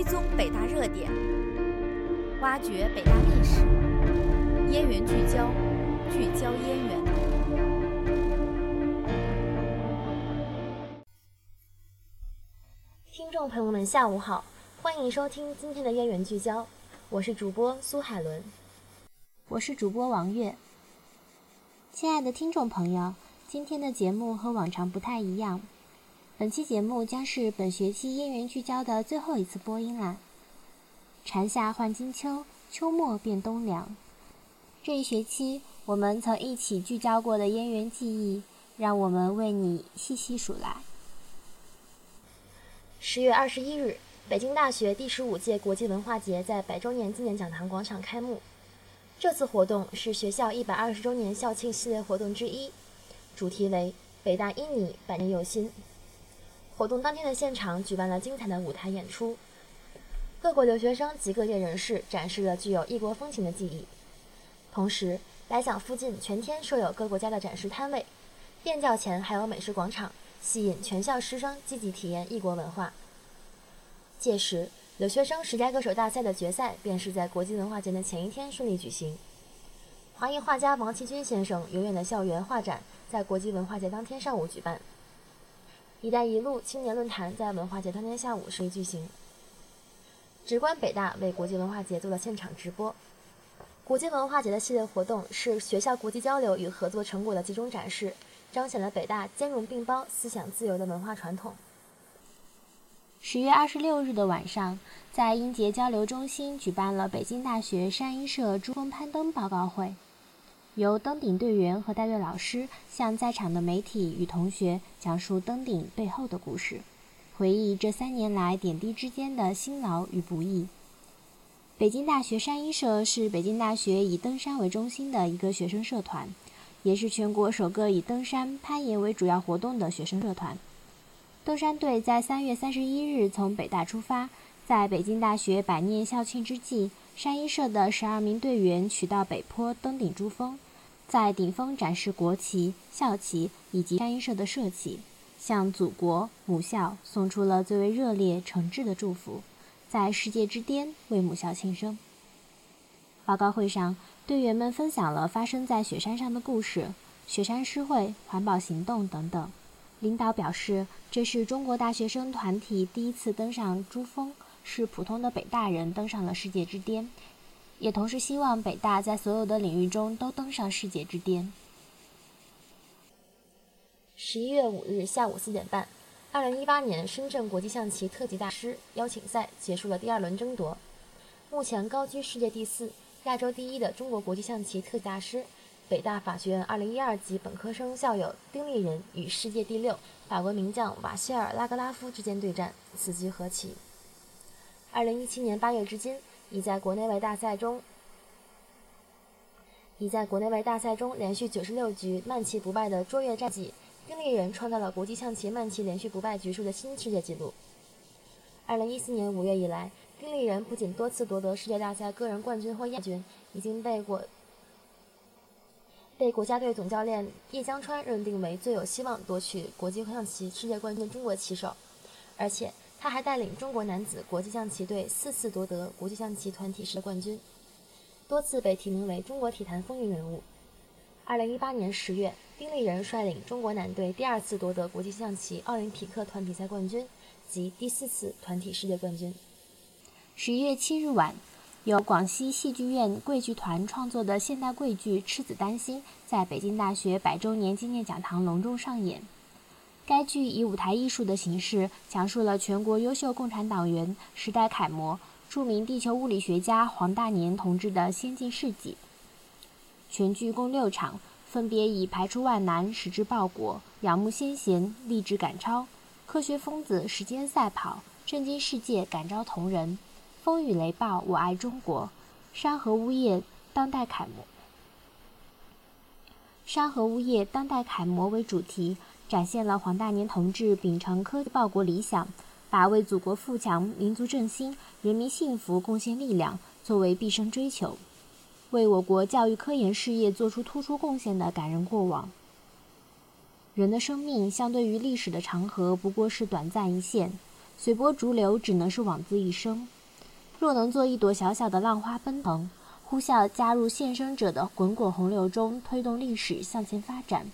追踪北大热点，挖掘北大历史，燕园聚焦，聚焦燕园。听众朋友们，下午好，欢迎收听今天的燕园聚焦，我是主播苏海伦，我是主播王悦。亲爱的听众朋友，今天的节目和往常不太一样。本期节目将是本学期燕园聚焦的最后一次播音啦。蝉夏换金秋，秋末变冬凉。这一学期我们曾一起聚焦过的燕园记忆，让我们为你细细数来。十月二十一日，北京大学第十五届国际文化节在百周年纪念讲堂广场开幕。这次活动是学校一百二十周年校庆系列活动之一，主题为“北大因你百年有新”。活动当天的现场举办了精彩的舞台演出，各国留学生及各界人士展示了具有异国风情的技艺。同时，来讲附近全天设有各国家的展示摊位，殿教前还有美食广场，吸引全校师生积极体验异国文化。届时，留学生十佳歌手大赛的决赛便是在国际文化节的前一天顺利举行。华裔画家王其军先生永远的校园画展在国际文化节当天上午举办。“一带一路”青年论坛在文化节当天下午顺利举行。直观北大为国际文化节做了现场直播。国际文化节的系列活动是学校国际交流与合作成果的集中展示，彰显了北大兼容并包、思想自由的文化传统。十月二十六日的晚上，在英杰交流中心举办了北京大学山医社珠峰攀登报告会。由登顶队员和带队老师向在场的媒体与同学讲述登顶背后的故事，回忆这三年来点滴之间的辛劳与不易。北京大学山医社是北京大学以登山为中心的一个学生社团，也是全国首个以登山攀岩为主要活动的学生社团。登山队在三月三十一日从北大出发，在北京大学百年校庆之际。山医社的十二名队员取道北坡，登顶珠峰，在顶峰展示国旗、校旗以及山医社的社旗，向祖国母校送出了最为热烈诚挚的祝福，在世界之巅为母校庆生。报告会上，队员们分享了发生在雪山上的故事、雪山诗会、环保行动等等。领导表示，这是中国大学生团体第一次登上珠峰。是普通的北大人登上了世界之巅，也同时希望北大在所有的领域中都登上世界之巅。十一月五日下午四点半，二零一八年深圳国际象棋特级大师邀请赛结束了第二轮争夺。目前高居世界第四、亚洲第一的中国国际象棋特级大师，北大法学院二零一二级本科生校友丁立人与世界第六法国名将瓦谢尔拉格拉夫之间对战，此局和棋。二零一七年八月至今，已在国内外大赛中，已在国内外大赛中连续九十六局慢棋不败的卓越战绩，丁立人创造了国际象棋慢棋连续不败局数的新世界纪录。二零一四年五月以来，丁立人不仅多次夺得世界大赛个人冠军或亚军，已经被国被国家队总教练叶江川认定为最有希望夺取国际象棋世界冠军的中国棋手，而且。他还带领中国男子国际象棋队四次夺得国际象棋团体世冠军，多次被提名为中国体坛风云人物。二零一八年十月，丁立人率领中国男队第二次夺得国际象棋奥林匹克团体赛冠军及第四次团体世界冠军。十一月七日晚，由广西戏剧院桂剧团创作的现代桂剧《赤子丹心》在北京大学百周年纪念讲堂隆重上演。该剧以舞台艺术的形式，讲述了全国优秀共产党员、时代楷模、著名地球物理学家黄大年同志的先进事迹。全剧共六场，分别以排除万难、矢志报国、仰慕先贤、励志赶超、科学疯子时间赛跑、震惊世界感召同仁、风雨雷暴我爱中国、山河呜咽当代楷模、山河呜咽当代楷模为主题。展现了黄大年同志秉承科报国理想，把为祖国富强、民族振兴、人民幸福贡献力量作为毕生追求，为我国教育科研事业做出突出贡献的感人过往。人的生命相对于历史的长河不过是短暂一线，随波逐流只能是枉自一生。若能做一朵小小的浪花奔腾，呼啸加入献身者的滚滚洪流中，推动历史向前发展，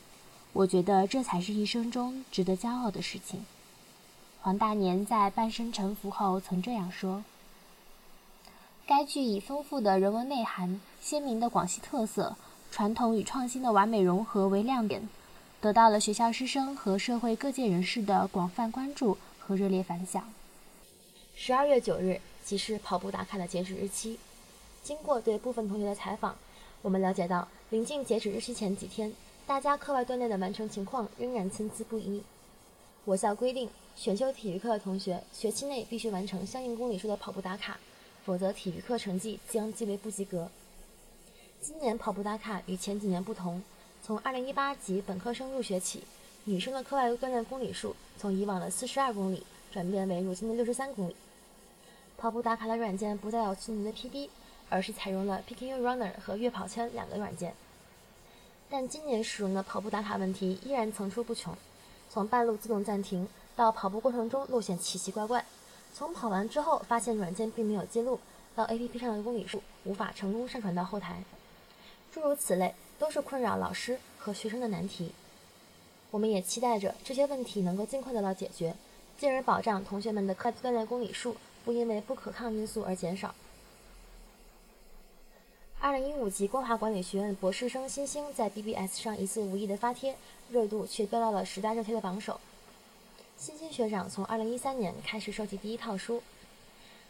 我觉得这才是一生中值得骄傲的事情。黄大年在半生沉浮后曾这样说：“该剧以丰富的人文内涵、鲜明的广西特色、传统与创新的完美融合为亮点，得到了学校师生和社会各界人士的广泛关注和热烈反响。”十二月九日。即是跑步打卡的截止日期。经过对部分同学的采访，我们了解到，临近截止日期前几天，大家课外锻炼的完成情况仍然参差不一。我校规定，选修体育课的同学学期内必须完成相应公里数的跑步打卡，否则体育课成绩将记为不及格。今年跑步打卡与前几年不同，从2018级本科生入学起，女生的课外锻炼公里数从以往的42公里转变为如今的63公里。跑步打卡的软件不再有去年的 PB，而是采用了 PKU Runner 和悦跑圈两个软件。但今年使用的跑步打卡问题依然层出不穷，从半路自动暂停到跑步过程中路线奇奇怪怪，从跑完之后发现软件并没有记录到 APP 上的公里数无法成功上传到后台，诸如此类都是困扰老师和学生的难题。我们也期待着这些问题能够尽快得到解决，进而保障同学们的课锻炼公里数。不因为不可抗因素而减少。二零一五级光华管理学院博士生新星在 BBS 上一次无意的发帖，热度却飙到了十大热帖的榜首。新星学长从二零一三年开始收集第一套书，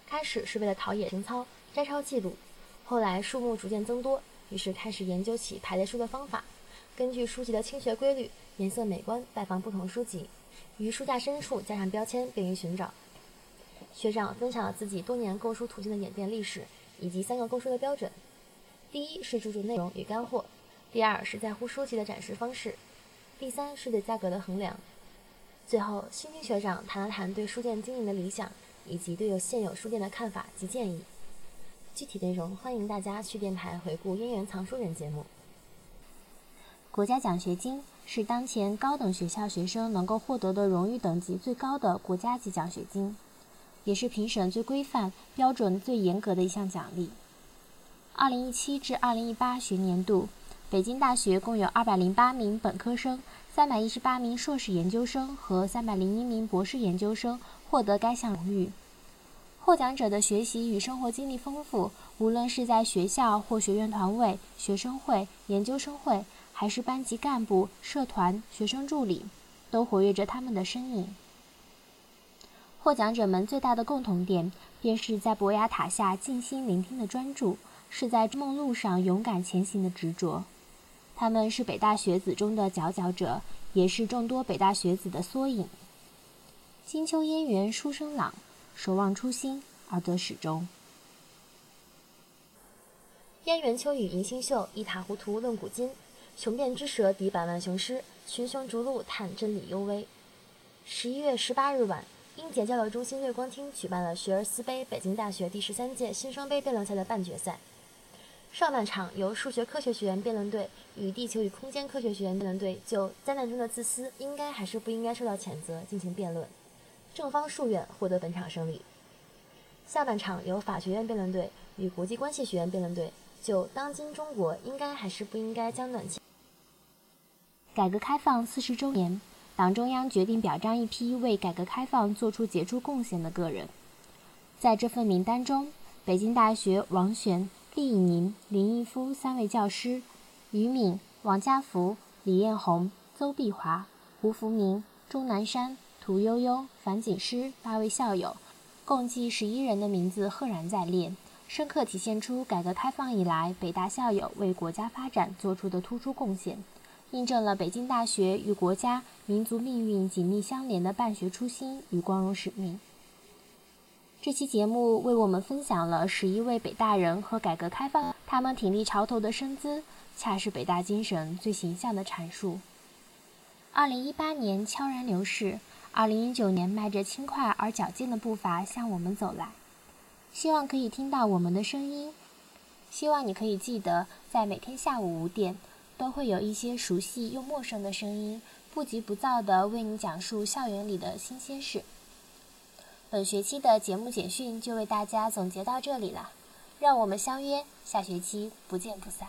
开始是为了陶冶情操、摘抄记录，后来数目逐渐增多，于是开始研究起排列书的方法，根据书籍的清学规律、颜色美观，拜访不同书籍，于书架深处加上标签，便于寻找。学长分享了自己多年购书途径的演变历史，以及三个购书的标准：第一是注重内容与干货；第二是在乎书籍的展示方式；第三是对价格的衡量。最后，新星学长谈了谈对书店经营的理想，以及对有现有书店的看法及建议。具体内容欢迎大家去电台回顾《燕园藏书人》节目。国家奖学金是当前高等学校学生能够获得的荣誉等级最高的国家级奖学金。也是评审最规范、标准最严格的一项奖励。二零一七至二零一八学年度，北京大学共有二百零八名本科生、三百一十八名硕士研究生和三百零一名博士研究生获得该项荣誉。获奖者的学习与生活经历丰富，无论是在学校或学院团委、学生会、研究生会，还是班级干部、社团、学生助理，都活跃着他们的身影。获奖者们最大的共同点，便是在博雅塔下静心聆听的专注，是在梦路上勇敢前行的执着。他们是北大学子中的佼佼者，也是众多北大学子的缩影。金秋烟缘书声朗，守望初心而得始终。烟缘秋雨迎新秀，一塌糊涂论古今。雄辩之舌抵百万雄师，群雄逐鹿探真理幽微。十一月十八日晚。英杰交流中心月光厅举办了学而思杯北京大学第十三届新生杯辩论赛的半决赛。上半场由数学科学学院辩论队与地球与空间科学学院辩论队就灾难中的自私应该还是不应该受到谴责进行辩论，正方数院获得本场胜利。下半场由法学院辩论队与国际关系学院辩论队就当今中国应该还是不应该将暖气。改革开放四十周年。党中央决定表彰一批为改革开放做出杰出贡献的个人。在这份名单中，北京大学王璇、厉以宁、林毅夫三位教师，于敏、王家福、李彦宏、邹碧华、胡福明、钟南山、屠呦呦、樊锦诗八位校友，共计十一人的名字赫然在列，深刻体现出改革开放以来北大校友为国家发展做出的突出贡献。印证了北京大学与国家、民族命运紧密相连的办学初心与光荣使命。这期节目为我们分享了十一位北大人和改革开放，他们挺立潮头的身姿，恰是北大精神最形象的阐述。二零一八年悄然流逝，二零一九年迈着轻快而矫健的步伐向我们走来。希望可以听到我们的声音，希望你可以记得，在每天下午五点。都会有一些熟悉又陌生的声音，不急不躁地为你讲述校园里的新鲜事。本学期的节目简讯就为大家总结到这里了，让我们相约下学期不见不散。